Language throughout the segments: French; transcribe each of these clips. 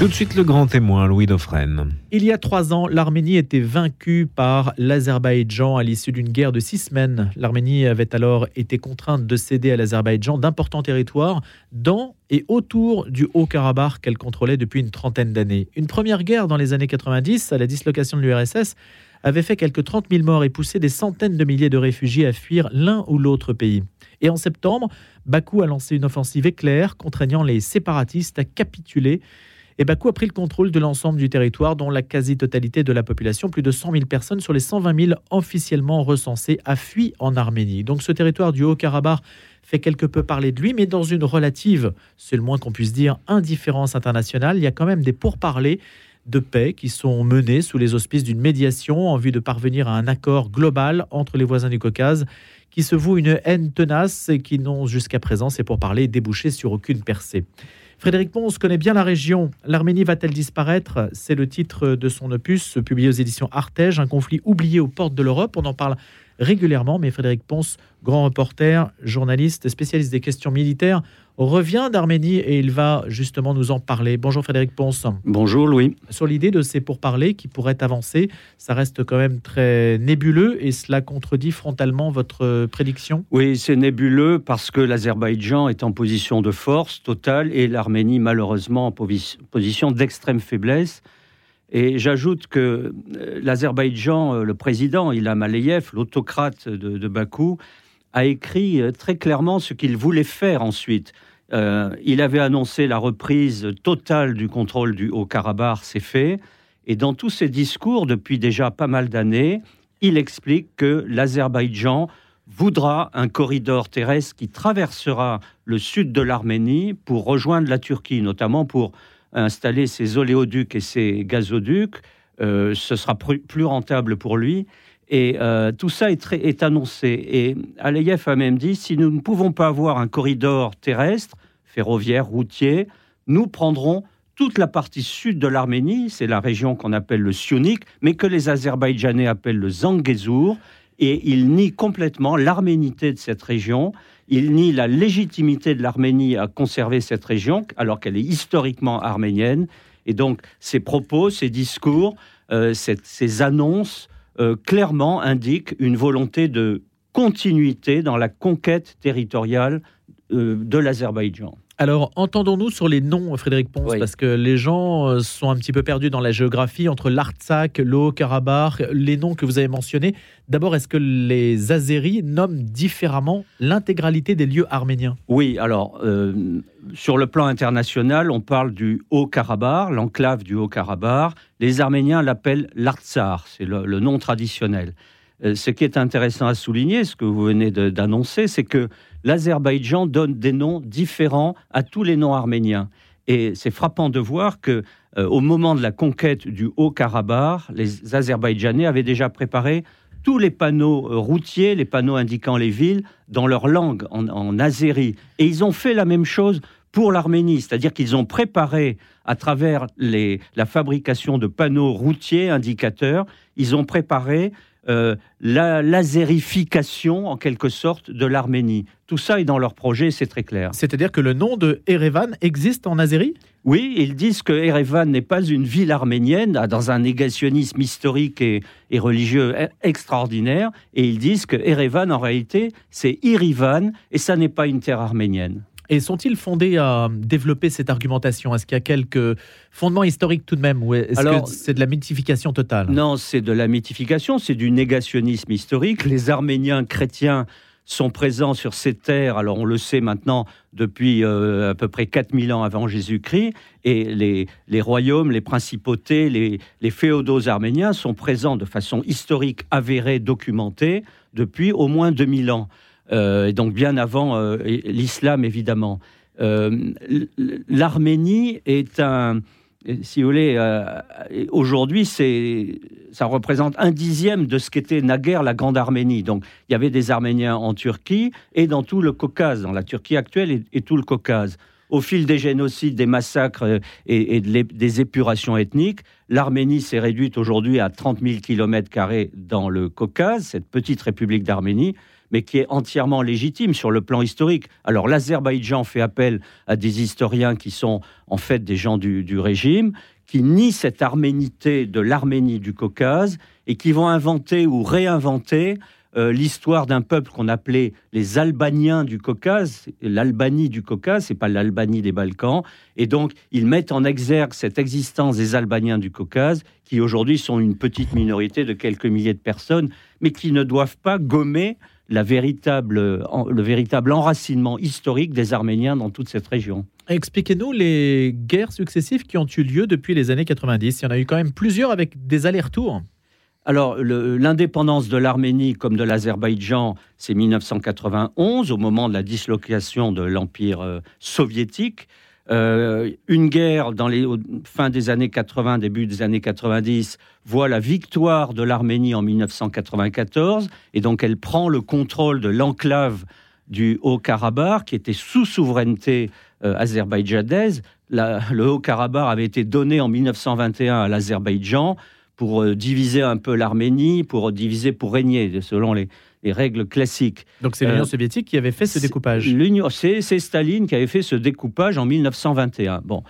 Tout de suite le grand témoin, Louis Dauphren. Il y a trois ans, l'Arménie était vaincue par l'Azerbaïdjan à l'issue d'une guerre de six semaines. L'Arménie avait alors été contrainte de céder à l'Azerbaïdjan d'importants territoires dans et autour du Haut-Karabakh qu'elle contrôlait depuis une trentaine d'années. Une première guerre dans les années 90, à la dislocation de l'URSS, avait fait quelques 30 000 morts et poussé des centaines de milliers de réfugiés à fuir l'un ou l'autre pays. Et en septembre, Bakou a lancé une offensive éclair contraignant les séparatistes à capituler et Bakou a pris le contrôle de l'ensemble du territoire, dont la quasi-totalité de la population, plus de 100 000 personnes sur les 120 000 officiellement recensées, a fui en Arménie. Donc ce territoire du Haut-Karabakh fait quelque peu parler de lui, mais dans une relative, c'est le moins qu'on puisse dire, indifférence internationale, il y a quand même des pourparlers de paix qui sont menés sous les auspices d'une médiation en vue de parvenir à un accord global entre les voisins du Caucase qui se voue une haine tenace et qui n'ont jusqu'à présent, c'est pour parler, débouché sur aucune percée. Frédéric Pons connaît bien la région. L'Arménie va-t-elle disparaître? C'est le titre de son opus publié aux éditions Artege, un conflit oublié aux portes de l'Europe. On en parle régulièrement, mais Frédéric Ponce, grand reporter, journaliste, spécialiste des questions militaires, revient d'Arménie et il va justement nous en parler. Bonjour Frédéric Ponce. Bonjour Louis. Sur l'idée de ces pourparlers qui pourraient avancer, ça reste quand même très nébuleux et cela contredit frontalement votre prédiction? Oui, c'est nébuleux parce que l'Azerbaïdjan est en position de force totale et l'Arménie malheureusement en position d'extrême faiblesse. Et j'ajoute que euh, l'Azerbaïdjan, euh, le président Ilham Aliyev, l'autocrate de, Bakou, a écrit euh, très clairement ce qu'il voulait faire ensuite. Il avait annoncé la reprise totale du contrôle du Haut-Karabakh, c'est fait. Et dans tous ses discours, depuis déjà pas mal d'années, il explique que l'Azerbaïdjan voudra un corridor terrestre qui traversera le sud de l'Arménie pour rejoindre la Turquie, notamment pour installer ses oléoducs et ses gazoducs, euh, ce sera plus rentable pour lui. Et euh, tout ça est, est, annoncé. Et Aliyev a même dit, si nous ne pouvons pas avoir un corridor terrestre, ferroviaire, routier, nous prendrons toute la partie sud de l'Arménie, c'est la région qu'on appelle le Sionik, mais que les Azerbaïdjanais appellent le Zangezur, et il nie complètement l'arménité de cette région. Il nie la légitimité de l'Arménie à conserver cette région, alors qu'elle est historiquement arménienne. Et donc, ces propos, ces discours, euh, ces annonces, euh, clairement indiquent une volonté de continuité dans la conquête territoriale de l'Azerbaïdjan. Alors, entendons-nous sur les noms, Frédéric Ponce, parce que les gens euh, sont un petit peu perdus dans la géographie entre l'Artsakh, l'Haut Karabakh, les noms que vous avez mentionnés. D'abord, est-ce que les Azéris nomment différemment l'intégralité des lieux arméniens? Oui, alors, euh, sur le plan international, on parle du Haut-Karabakh, l'enclave du Haut-Karabakh. Les Arméniens l'appellent l'Artsar, c'est le, nom traditionnel. Euh, ce qui est intéressant à souligner, ce que vous venez d'annoncer, c'est que l'Azerbaïdjan donne des noms différents à tous les noms arméniens. Et c'est frappant de voir que euh, au moment de la conquête du Haut-Karabakh, les Azerbaïdjanais avaient déjà préparé tous les panneaux euh, routiers, les panneaux indiquant les villes, dans leur langue, en, en azéri. Et ils ont fait la même chose pour l'Arménie, c'est-à-dire qu'ils ont préparé, à travers la fabrication de panneaux routiers indicateurs, ils ont préparé euh, la lasérification, en quelque sorte, de l'Arménie. Tout ça est dans leur projet, c'est très clair. C'est-à-dire que le nom de Erevan existe en Azérie Oui, ils disent que Erevan n'est pas une ville arménienne, dans un négationnisme historique et, religieux e-, extraordinaire, et ils disent que Erevan, en réalité, c'est Irivan, et ça n'est pas une terre arménienne. Et sont-ils fondés à développer cette argumentation? Est-ce qu'il y a quelques fondements historiques tout de même Ou est-ce que c'est de la mythification totale? Non, c'est de la mythification, c'est du négationnisme historique. Les Arméniens chrétiens sont présents sur ces terres, alors on le sait maintenant depuis euh, à peu près 4000 ans avant Jésus-Christ, et les, les, royaumes, les principautés, les, les féodaux arméniens sont présents de façon historique, avérée, documentée, depuis au moins 2000 ans. Euh, et donc bien avant euh, l'islam évidemment. Euh, L'Arménie est un, si vous voulez, aujourd'hui, ça représente un dixième de ce qu'était naguère la Grande Arménie. Donc, il y avait des Arméniens en Turquie et dans tout le Caucase, dans la Turquie actuelle et, tout le Caucase. Au fil des génocides, des massacres et, des épurations ethniques, l'Arménie s'est réduite aujourd'hui à 30 000 km dans le Caucase, cette petite république d'Arménie. Mais qui est entièrement légitime sur le plan historique. Alors l'Azerbaïdjan fait appel à des historiens qui sont en fait des gens du, régime, qui nient cette arménité de l'Arménie du Caucase et qui vont inventer ou réinventer euh, l'histoire d'un peuple qu'on appelait les Albaniens du Caucase. L'Albanie du Caucase, c'est pas l'Albanie des Balkans. Et donc, ils mettent en exergue cette existence des Albaniens du Caucase, qui aujourd'hui sont une petite minorité de quelques milliers de personnes, mais qui ne doivent pas gommer la véritable, le véritable enracinement historique des Arméniens dans toute cette région. Expliquez-nous les guerres successives qui ont eu lieu depuis les années 90. Il y en a eu quand même plusieurs avec des allers-retours. Alors, l'indépendance de l'Arménie comme de l'Azerbaïdjan, c'est 1991, au moment de la dislocation de l'Empire euh, soviétique. Euh, une guerre dans les fin des années 80, début des années 90, voit la victoire de l'Arménie en 1994, et donc elle prend le contrôle de l'enclave du Haut-Karabakh, qui était sous souveraineté euh, azerbaïdjanaise. le Haut-Karabakh avait été donné en 1921 à l'Azerbaïdjan pour euh, diviser un peu l'Arménie, pour diviser pour régner, selon les, règles classiques. Donc c'est l'Union euh, soviétique qui avait fait ce découpage. C'est Staline qui avait fait ce découpage en 1921. Bon,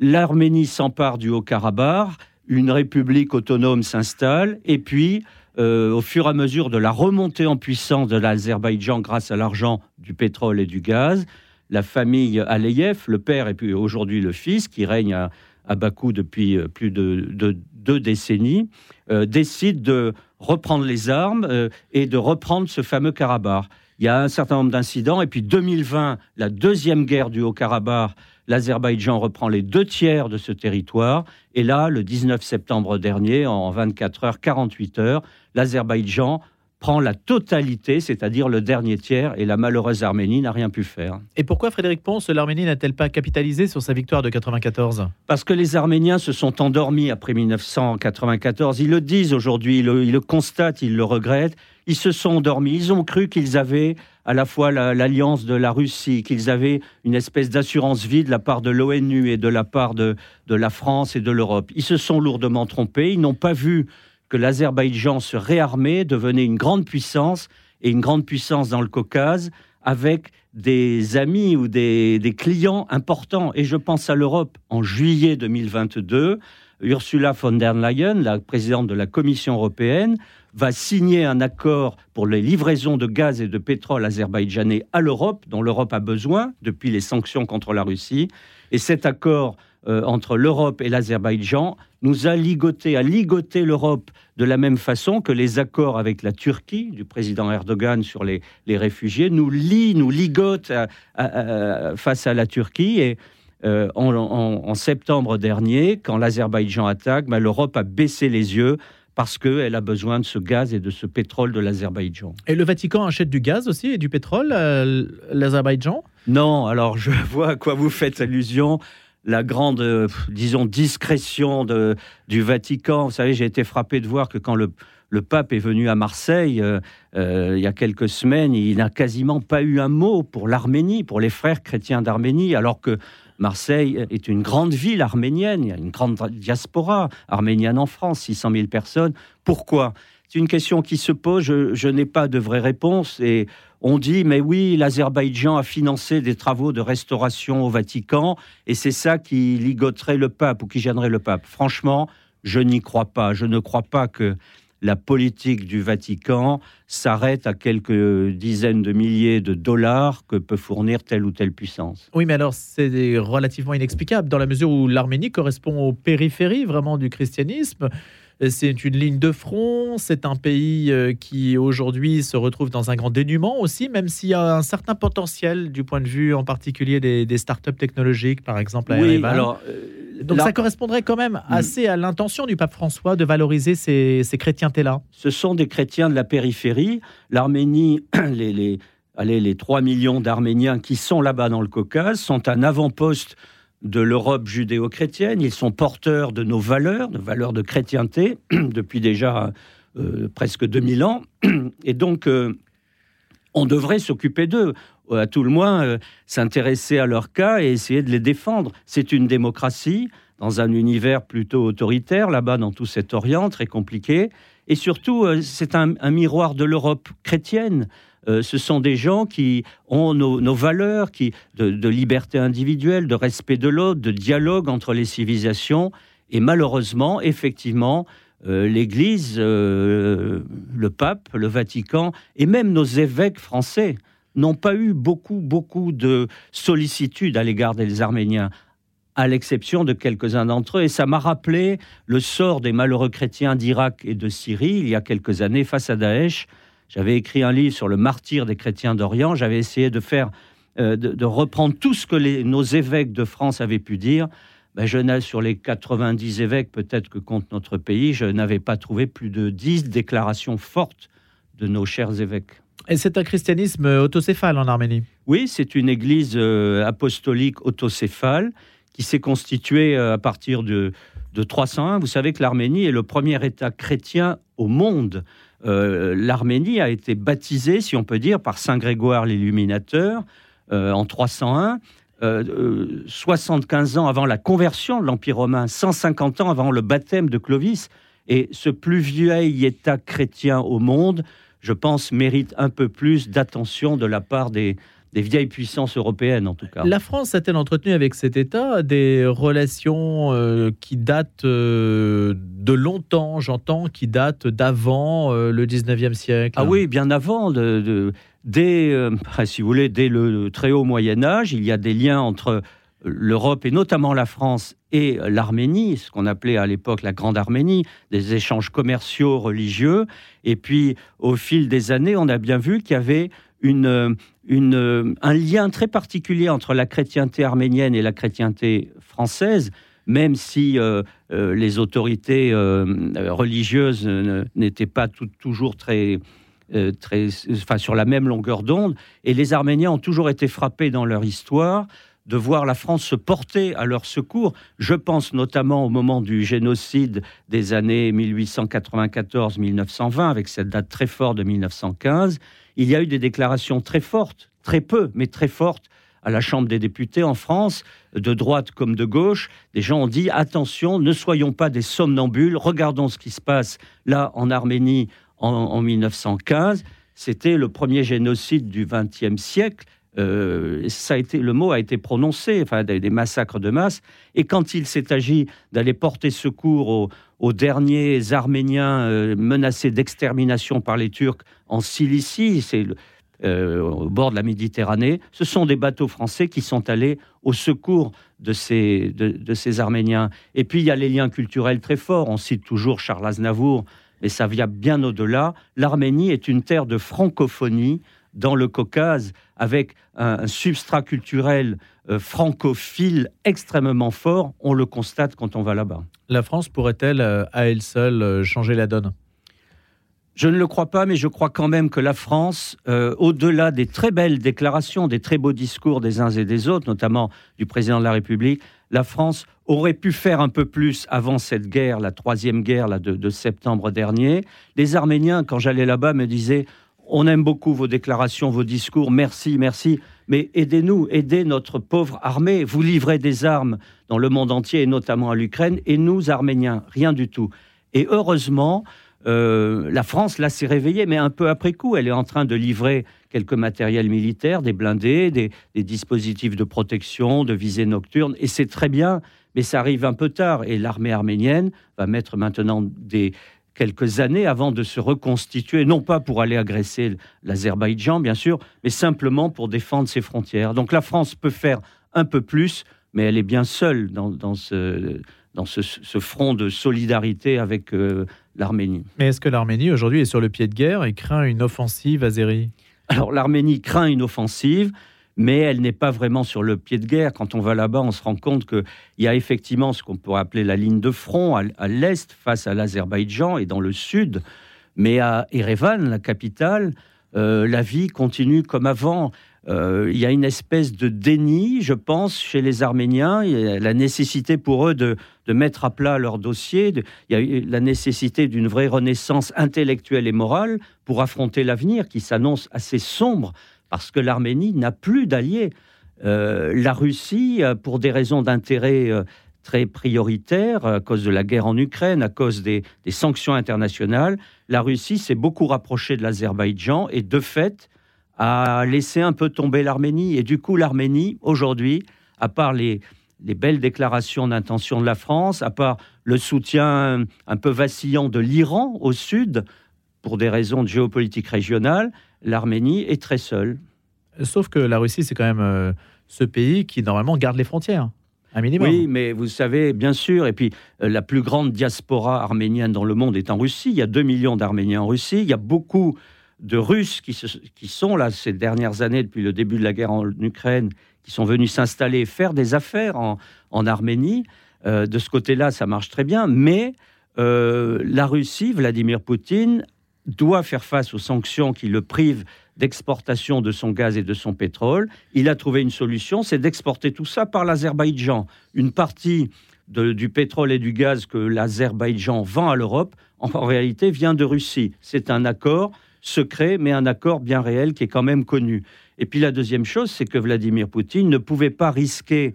l'Arménie s'empare du Haut-Karabakh, une république autonome s'installe, et puis euh, au fur et à mesure de la remontée en puissance de l'Azerbaïdjan grâce à l'argent du pétrole et du gaz, la famille Aleyev, le père et puis aujourd'hui le fils, qui règne à, à Bakou depuis plus de, de, deux décennies, euh, décide de reprendre les armes euh, et de reprendre ce fameux Karabakh. Il y a un certain nombre d'incidents, et puis 2020, la deuxième guerre du Haut-Karabakh, l'Azerbaïdjan reprend les deux tiers de ce territoire, et là, le 19 septembre dernier, en 24 heures, 48 heures, l'Azerbaïdjan prend la totalité, c'est-à-dire le dernier tiers, et la malheureuse Arménie n'a rien pu faire. Et pourquoi Frédéric Ponce, l'Arménie n'a-t-elle pas capitalisé sur sa victoire de 94 Parce que les Arméniens se sont endormis après 1994. Ils le disent aujourd'hui, ils, le constatent, ils le regrettent. Ils se sont endormis. Ils ont cru qu'ils avaient à la fois l'alliance de la Russie, qu'ils avaient une espèce d'assurance vie de la part de l'ONU et de la part de, de la France et de l'Europe. Ils se sont lourdement trompés. Ils n'ont pas vu que l'Azerbaïdjan se réarmait, devenait une grande puissance, et une grande puissance dans le Caucase, avec des amis ou des, clients importants. Et je pense à l'Europe en juillet 2022. Ursula von der Leyen, la présidente de la Commission européenne, va signer un accord pour les livraisons de gaz et de pétrole azerbaïdjanais à l'Europe, dont l'Europe a besoin depuis les sanctions contre la Russie. Et cet accord euh, entre l'Europe et l'Azerbaïdjan nous a ligoté, a ligoté l'Europe de la même façon que les accords avec la Turquie du président Erdogan sur les, réfugiés nous lient, nous ligotent face à la Turquie. Et euh, en, septembre dernier, quand l'Azerbaïdjan attaque, ben, l'Europe a baissé les yeux parce qu'elle a besoin de ce gaz et de ce pétrole de l'Azerbaïdjan. Et le Vatican achète du gaz aussi et du pétrole l'Azerbaïdjan? Non, alors je vois à quoi vous faites allusion la grande, euh, disons, discrétion de, du Vatican. Vous savez, j'ai été frappé de voir que quand le, le pape est venu à Marseille euh, euh, il y a quelques semaines, il n'a quasiment pas eu un mot pour l'Arménie, pour les frères chrétiens d'Arménie, alors que Marseille est une grande ville arménienne, il y a une grande diaspora arménienne en France, 600 000 personnes. Pourquoi? C'est une question qui se pose, je, n'ai pas de vraie réponse et on dit, mais oui, l'Azerbaïdjan a financé des travaux de restauration au Vatican, et c'est ça qui ligoterait le pape ou qui gênerait le pape. Franchement, je n'y crois pas. Je ne crois pas que la politique du Vatican s'arrête à quelques dizaines de milliers de dollars que peut fournir telle ou telle puissance. Oui, mais alors c'est relativement inexplicable dans la mesure où l'Arménie correspond aux périphéries vraiment du christianisme. C'est une ligne de front, c'est un pays euh, qui aujourd'hui se retrouve dans un grand dénuement aussi, même s'il y a un certain potentiel du point de vue en particulier des, des startups technologiques, par exemple à oui, alors, euh, Donc ça correspondrait quand même hmm. assez à l'intention du pape François de valoriser ces, ces chrétientés-là. Ce sont des chrétiens de la périphérie. L'Arménie, les, les, allez, les 3 millions d'Arméniens qui sont là-bas dans le Caucase sont un avant-poste de l'Europe judéo-chrétienne, ils sont porteurs de nos valeurs, de valeurs de chrétienté, depuis déjà euh, presque 2000 ans. Et donc, euh, on devrait s'occuper d'eux, à tout le moins euh, s'intéresser à leur cas et essayer de les défendre. C'est une démocratie. dans un univers plutôt autoritaire, là-bas dans tout cet Orient très compliqué. Et surtout, euh, c'est un, miroir de l'Europe chrétienne. Euh, ce sont des gens qui ont nos, valeurs qui, de, liberté individuelle, de respect de l'autre, de dialogue entre les civilisations. Et malheureusement, effectivement, euh, l'Église, le pape, le Vatican et même nos évêques français n'ont pas eu beaucoup, beaucoup de sollicitude à l'égard des Arméniens à l'exception de quelques-uns d'entre eux. Et ça m'a rappelé le sort des malheureux chrétiens d'Irak et de Syrie il y a quelques années face à Daesh. J'avais écrit un livre sur le martyr des chrétiens d'Orient. J'avais essayé de faire, euh, de, reprendre tout ce que nos évêques de France avaient pu dire. Ben, je n'ai, sur les 90 évêques peut-être que compte notre pays, je n'avais pas trouvé plus de 10 déclarations fortes de nos chers évêques. Et c'est un christianisme autocéphale en Arménie Oui, c'est une église euh, apostolique autocéphale qui s'est constitué euh, à partir de, de 301. Vous savez que l'Arménie est le premier État chrétien au monde. Euh, L'Arménie a été baptisée, si on peut dire, par Saint Grégoire l'Illuminateur euh, en 301. 75 ans avant la conversion de l'Empire romain, 150 ans avant le baptême de Clovis. Et ce plus vieil État chrétien au monde, je pense, mérite un peu plus d'attention de la part des, des vieilles puissances européennes en tout cas. La France a-t-elle entretenu avec cet État des relations euh, qui datent euh, de longtemps, j'entends, qui datent d'avant euh, le 19e siècle? Ah oui, bien avant, de, dès, si vous voulez, dès le très haut Moyen Âge, il y a des liens entre l'Europe et notamment la France et l'Arménie, ce qu'on appelait à l'époque la Grande Arménie, des échanges commerciaux, religieux. Et puis, au fil des années, on a bien vu qu'il y avait une, une, un lien très particulier entre la chrétienté arménienne et la chrétienté française, même si euh, euh, les autorités euh, religieuses n'étaient pas toujours très, très, enfin, sur la même longueur d'onde. Et les Arméniens ont toujours été frappés dans leur histoire de voir la France se porter à leur secours. Je pense notamment au moment du génocide des années 1894-1920, avec cette date très forte de 1915 il y a eu des déclarations très fortes, très peu, mais très fortes, à la Chambre des députés en France, de droite comme de gauche. Des gens ont dit attention, ne soyons pas des somnambules, regardons ce qui se passe là en Arménie en, 1915. C'était le premier génocide du XXe siècle. Euh, ça a été, le mot a été prononcé, enfin des, massacres de masse. Et quand il s'est agi d'aller porter secours aux, derniers Arméniens euh, menacés d'extermination par les Turcs en Cilicie, c'est euh, au bord de la Méditerranée, ce sont des bateaux français qui sont allés au secours de ces, de, ces Arméniens. Et puis il y a les liens culturels très forts. On cite toujours Charles Aznavour, mais ça vient bien au-delà. L'Arménie est une terre de francophonie dans le Caucase, avec un, substrat culturel euh, francophile extrêmement fort. On le constate quand on va là-bas. La France pourrait-elle, euh, à elle seule, euh, changer la donne? Je ne le crois pas, mais je crois quand même que la France, au-delà des très belles déclarations, des très beaux discours des uns et des autres, notamment du président de la République, la France aurait pu faire un peu plus avant cette guerre, la troisième guerre là, de, de septembre dernier. Les Arméniens, quand j'allais là-bas, me disaient on aime beaucoup vos déclarations, vos discours, merci, merci, mais aidez-nous, aidez notre pauvre armée. Vous livrez des armes dans le monde entier, et notamment à l'Ukraine, et nous, Arméniens, rien du tout. Et heureusement, euh, la France, là, s'est réveillée, mais un peu après coup, elle est en train de livrer quelques matériels militaires, des blindés, des, des dispositifs de protection, de visée nocturne, et c'est très bien, mais ça arrive un peu tard. Et l'armée arménienne va mettre maintenant des, quelques années avant de se reconstituer, non pas pour aller agresser l'Azerbaïdjan, bien sûr, mais simplement pour défendre ses frontières. Donc la France peut faire un peu plus, mais elle est bien seule dans, ce, dans ce, front de solidarité avec euh, l'Arménie. Mais est-ce que l'Arménie aujourd'hui est sur le pied de guerre et craint une offensive azérie? Alors l'Arménie craint une offensive mais elle n'est pas vraiment sur le pied de guerre. Quand on va là-bas, on se rend compte qu'il y a effectivement ce qu'on pourrait appeler la ligne de front à, l'est face à l'Azerbaïdjan et dans le sud. Mais à Erevan, la capitale, euh, la vie continue comme avant. Euh, il y a une espèce de déni, je pense, chez les Arméniens. Y a la nécessité pour eux de, mettre à plat leur dossier. il y a la nécessité d'une vraie renaissance intellectuelle et morale pour affronter l'avenir qui s'annonce assez sombre parce que l'Arménie n'a plus d'alliés. Euh, la Russie, euh, pour des raisons d'intérêt euh, très prioritaire à cause de la guerre en Ukraine, à cause des, sanctions internationales. La Russie s'est beaucoup rapprochée de l'Azerbaïdjan et de fait a laissé un peu tomber l'Arménie. Et du coup, l'Arménie, aujourd'hui, à part les, les belles déclarations d'intention de la France, à part le soutien un peu vacillant de l'Iran au sud, pour des raisons de géopolitique régionale, l'Arménie est très seule. Sauf que la Russie, c'est quand même euh, ce pays qui, normalement, garde les frontières. Un minimum. Oui, mais vous savez, bien sûr, et puis euh, la plus grande diaspora arménienne dans le monde est en Russie. Il y a 2 millions d'Arméniens en Russie. Il y a beaucoup de Russes qui, qui, sont là ces dernières années, depuis le début de la guerre en Ukraine, qui sont venus s'installer, faire des affaires en, Arménie. Euh, de ce côté-là, ça marche très bien. Mais la Russie, Vladimir Poutine, doit faire face aux sanctions qui le privent d'exportation de son gaz et de son pétrole. Il a trouvé une solution, c'est d'exporter tout ça par l'Azerbaïdjan. Une partie du pétrole et du gaz que l'Azerbaïdjan vend à l'Europe, en, réalité, vient de Russie. C'est un accord secret, mais un accord bien réel qui est quand même connu. Et puis la deuxième chose, c'est que Vladimir Poutine ne pouvait pas risquer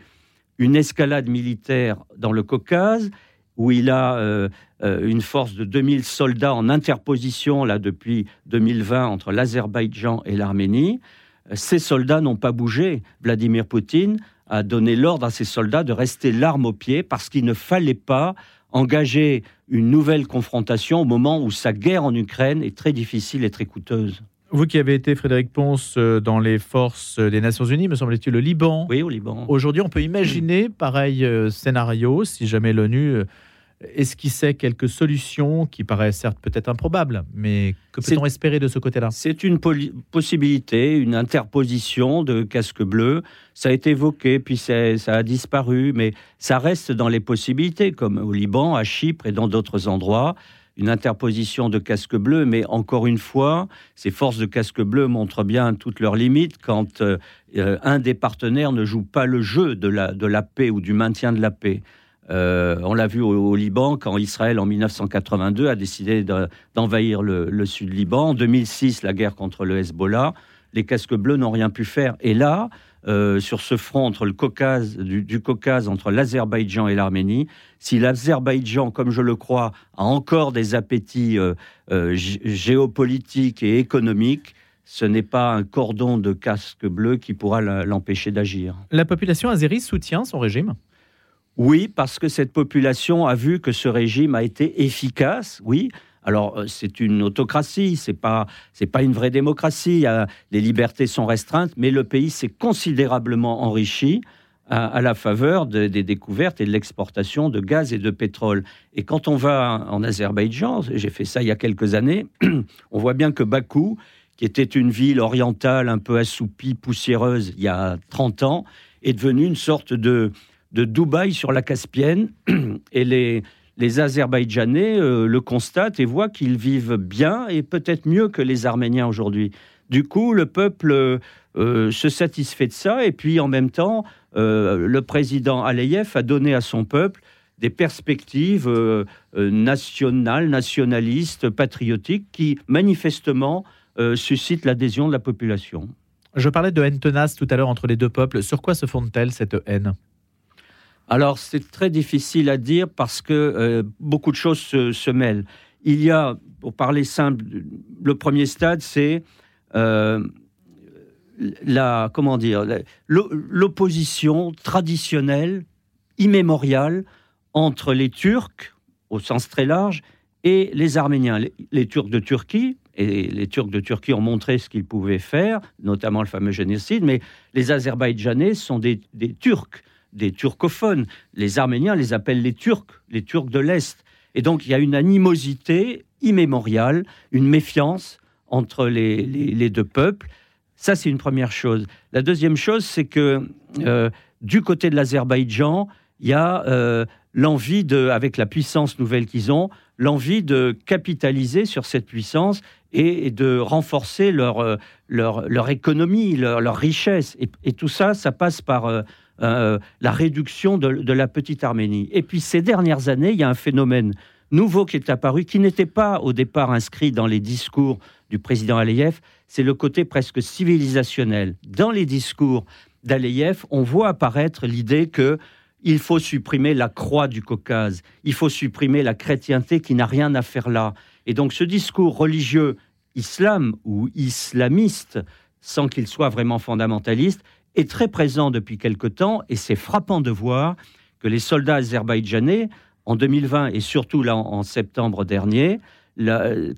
une escalade militaire dans le Caucase où il a euh, euh, une force de 2000 soldats en interposition là depuis 2020 entre l'Azerbaïdjan et l'Arménie. Euh, ces soldats n'ont pas bougé. Vladimir Poutine a donné l'ordre à ses soldats de rester l'arme au pied parce qu'il ne fallait pas engager une nouvelle confrontation au moment où sa guerre en Ukraine est très difficile et très coûteuse. Vous qui avez été, Frédéric Ponce, dans les forces des Nations Unies, me semble-t-il, le Liban. Oui, au Liban. Aujourd'hui, on peut imaginer pareil scénario si jamais l'ONU esquissait quelques solutions qui paraissent certes peut-être improbables, mais que peut-on espérer de ce côté-là? C'est une possibilité, une interposition de casque bleu. Ça a été évoqué, puis ça a disparu, mais ça reste dans les possibilités, comme au Liban, à Chypre et dans d'autres endroits une interposition de casque bleu, mais encore une fois, ces forces de casque bleu montrent bien toutes leurs limites quand euh, un des partenaires ne joue pas le jeu de la, de la paix ou du maintien de la paix. Euh, on l'a vu au, Liban quand Israël, en 1982, a décidé d'envahir le, sud Liban. En 2006, la guerre contre le Hezbollah. Les casques bleus n'ont rien pu faire. Et là, euh, sur ce front entre le Caucase, du, Caucase, entre l'Azerbaïdjan et l'Arménie, si l'Azerbaïdjan, comme je le crois, a encore des appétits euh, géopolitiques et économiques, ce n'est pas un cordon de casque bleu qui pourra l'empêcher d'agir. La population azérie soutient son régime? Oui, parce que cette population a vu que ce régime a été efficace, oui. Alors, euh, c'est une autocratie, c'est pas, pas une vraie démocratie. Les libertés sont restreintes, mais le pays s'est considérablement enrichi à, la faveur des découvertes et de l'exportation de gaz et de pétrole. Et quand on va en Azerbaïdjan, j'ai fait ça il y a quelques années, on voit bien que Bakou, qui était une ville orientale un peu assoupie, poussiéreuse il y a 30 ans, est devenue une sorte de de Dubaï sur la Caspienne. Et les, les Azerbaïdjanais euh, le constatent et voient qu'ils vivent bien et peut-être mieux que les Arméniens aujourd'hui. Du coup, le peuple euh, se satisfait de ça. Et puis, en même temps, euh, le président Aliyev a donné à son peuple des perspectives nationales, nationalistes, patriotiques, qui manifestement suscitent l'adhésion de la population. Je parlais de haine tenace tout à l'heure entre les deux peuples. Sur quoi se fonde-t-elle cette haine? Alors c'est très difficile à dire parce que euh, beaucoup de choses se, mêlent. Il y a, pour parler simple, le premier stade, c'est euh, la l'opposition traditionnelle, immémoriale entre les Turcs au sens très large et les Arméniens. Les, Turcs de Turquie et les Turcs de Turquie ont montré ce qu'ils pouvaient faire, notamment le fameux génocide, mais les Azerbaïdjanais sont des Turcs des turcophones. Les Arméniens les appellent les Turcs, les Turcs de l'Est. Et donc il y a une animosité immémoriale, une méfiance entre les, deux peuples. Ça, c'est une première chose. La deuxième chose, c'est que euh, du côté de l'Azerbaïdjan, il y a euh, l'envie de, avec la puissance nouvelle qu'ils ont, l'envie de capitaliser sur cette puissance et, de renforcer leur, euh, leur, leur économie, leur, richesse. Et, tout ça, ça passe par la réduction de, la petite Arménie. Et puis ces dernières années, il y a un phénomène nouveau qui est apparu, qui n'était pas au départ inscrit dans les discours du président Aliyev, c'est le côté presque civilisationnel. Dans les discours d'Aliyev, on voit apparaître l'idée que il faut supprimer la croix du Caucase, il faut supprimer la chrétienté qui n'a rien à faire là. Et donc ce discours religieux islam ou islamiste, sans qu'il soit vraiment fondamentaliste, est très présent depuis quelque temps et c'est frappant de voir que les soldats azerbaïdjanais, en 2020 et surtout là en, septembre dernier,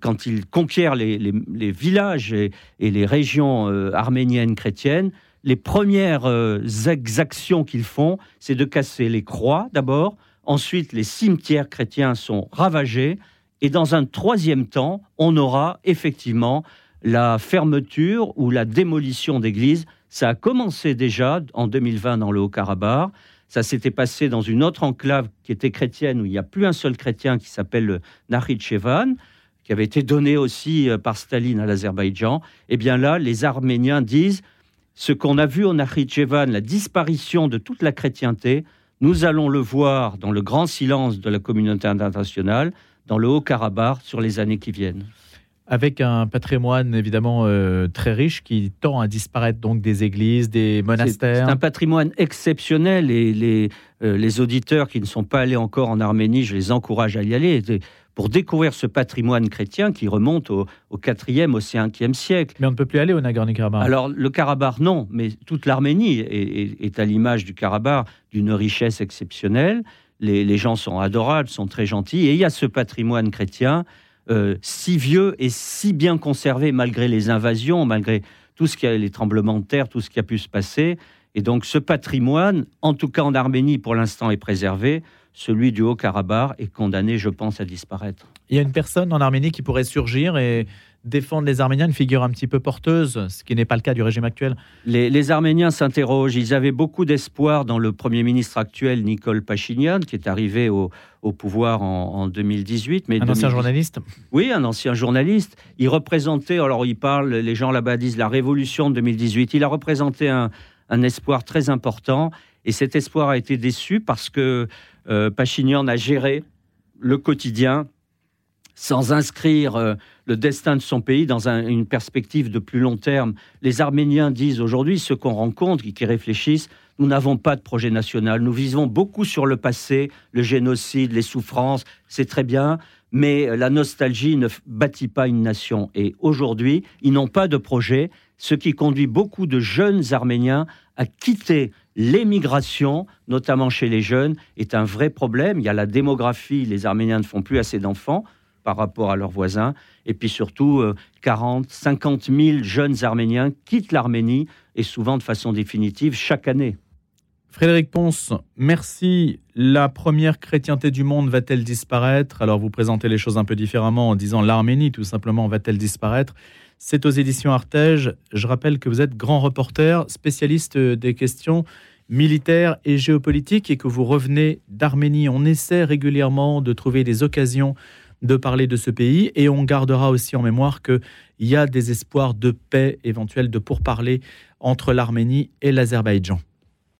quand ils conquièrent les, villages et, les régions euh, arméniennes chrétiennes, les premières euh, exactions qu'ils font, c'est de casser les croix d'abord, ensuite les cimetières chrétiens sont ravagés, et dans un troisième temps, on aura effectivement la fermeture ou la démolition d'églises. Ça a commencé déjà en 2020 dans le Haut-Karabakh. Ça s'était passé dans une autre enclave qui était chrétienne, où il n'y a plus un seul chrétien qui s'appelle le Nakhichevan, qui avait été donné aussi euh, par Staline à l'Azerbaïdjan. Eh bien là, les Arméniens disent ce qu'on a vu au Nakhichevan, la disparition de toute la chrétienté, nous allons le voir dans le grand silence de la communauté internationale, dans le Haut-Karabakh, sur les années qui viennent avec un patrimoine évidemment euh, très riche qui tend à disparaître donc des églises, des monastères. C'est un patrimoine exceptionnel et les, euh, les auditeurs qui ne sont pas allés encore en Arménie, je les encourage à y aller pour découvrir ce patrimoine chrétien qui remonte au, au 4e, au 5e siècle. Mais on ne peut plus aller au Nagorno-Karabakh. Alors le Karabakh, non, mais toute l'Arménie est, est, à l'image du Karabakh d'une richesse exceptionnelle. Les, les gens sont adorables, sont très gentils, et il y a ce patrimoine chrétien euh, si vieux et si bien conservé malgré les invasions, malgré tout ce qui a les tremblements de terre, tout ce qui a pu se passer. Et donc ce patrimoine, en tout cas en Arménie pour l'instant, est préservé. Celui du Haut-Karabakh est condamné, je pense, à disparaître. Il y a une personne en Arménie qui pourrait surgir et défendre les Arméniens, une figure un petit peu porteuse, ce qui n'est pas le cas du régime actuel Les, Arméniens s'interrogent. Ils avaient beaucoup d'espoir dans le Premier ministre actuel, Nicole Pachinian, qui est arrivé au, pouvoir en, 2018. Mais un ancien journaliste Oui, un ancien journaliste. Il représentait, alors il parle, les gens là-bas disent la révolution de 2018. Il a représenté un, espoir très important. Et cet espoir a été déçu parce que euh, Pachinian a géré le quotidien sans inscrire euh, le destin de son pays dans une perspective de plus long terme. Les Arméniens disent aujourd'hui, ceux qu'on rencontre, qui réfléchissent, nous n'avons pas de projet national, nous vivons beaucoup sur le passé, le génocide, les souffrances, c'est très bien, mais la nostalgie ne bâtit pas une nation. Et aujourd'hui, ils n'ont pas de projet, ce qui conduit beaucoup de jeunes Arméniens à quitter l'émigration, notamment chez les jeunes, est un vrai problème. Il y a la démographie, les Arméniens ne font plus assez d'enfants par rapport à leurs voisins. Et puis surtout, 40, 50 000 jeunes Arméniens quittent l'Arménie, et souvent de façon définitive, chaque année. Frédéric Ponce, merci. La première chrétienté du monde va-t-elle disparaître? Alors vous présentez les choses un peu différemment en disant l'Arménie tout simplement va-t-elle disparaître? C'est aux éditions Artege. Je rappelle que vous êtes grand reporter, spécialiste des questions militaires et géopolitiques et que vous revenez d'Arménie. On essaie régulièrement de trouver des occasions de parler de ce pays et on gardera aussi en mémoire qu'il y a des espoirs de paix éventuels, de pourparlers entre l'Arménie et l'Azerbaïdjan.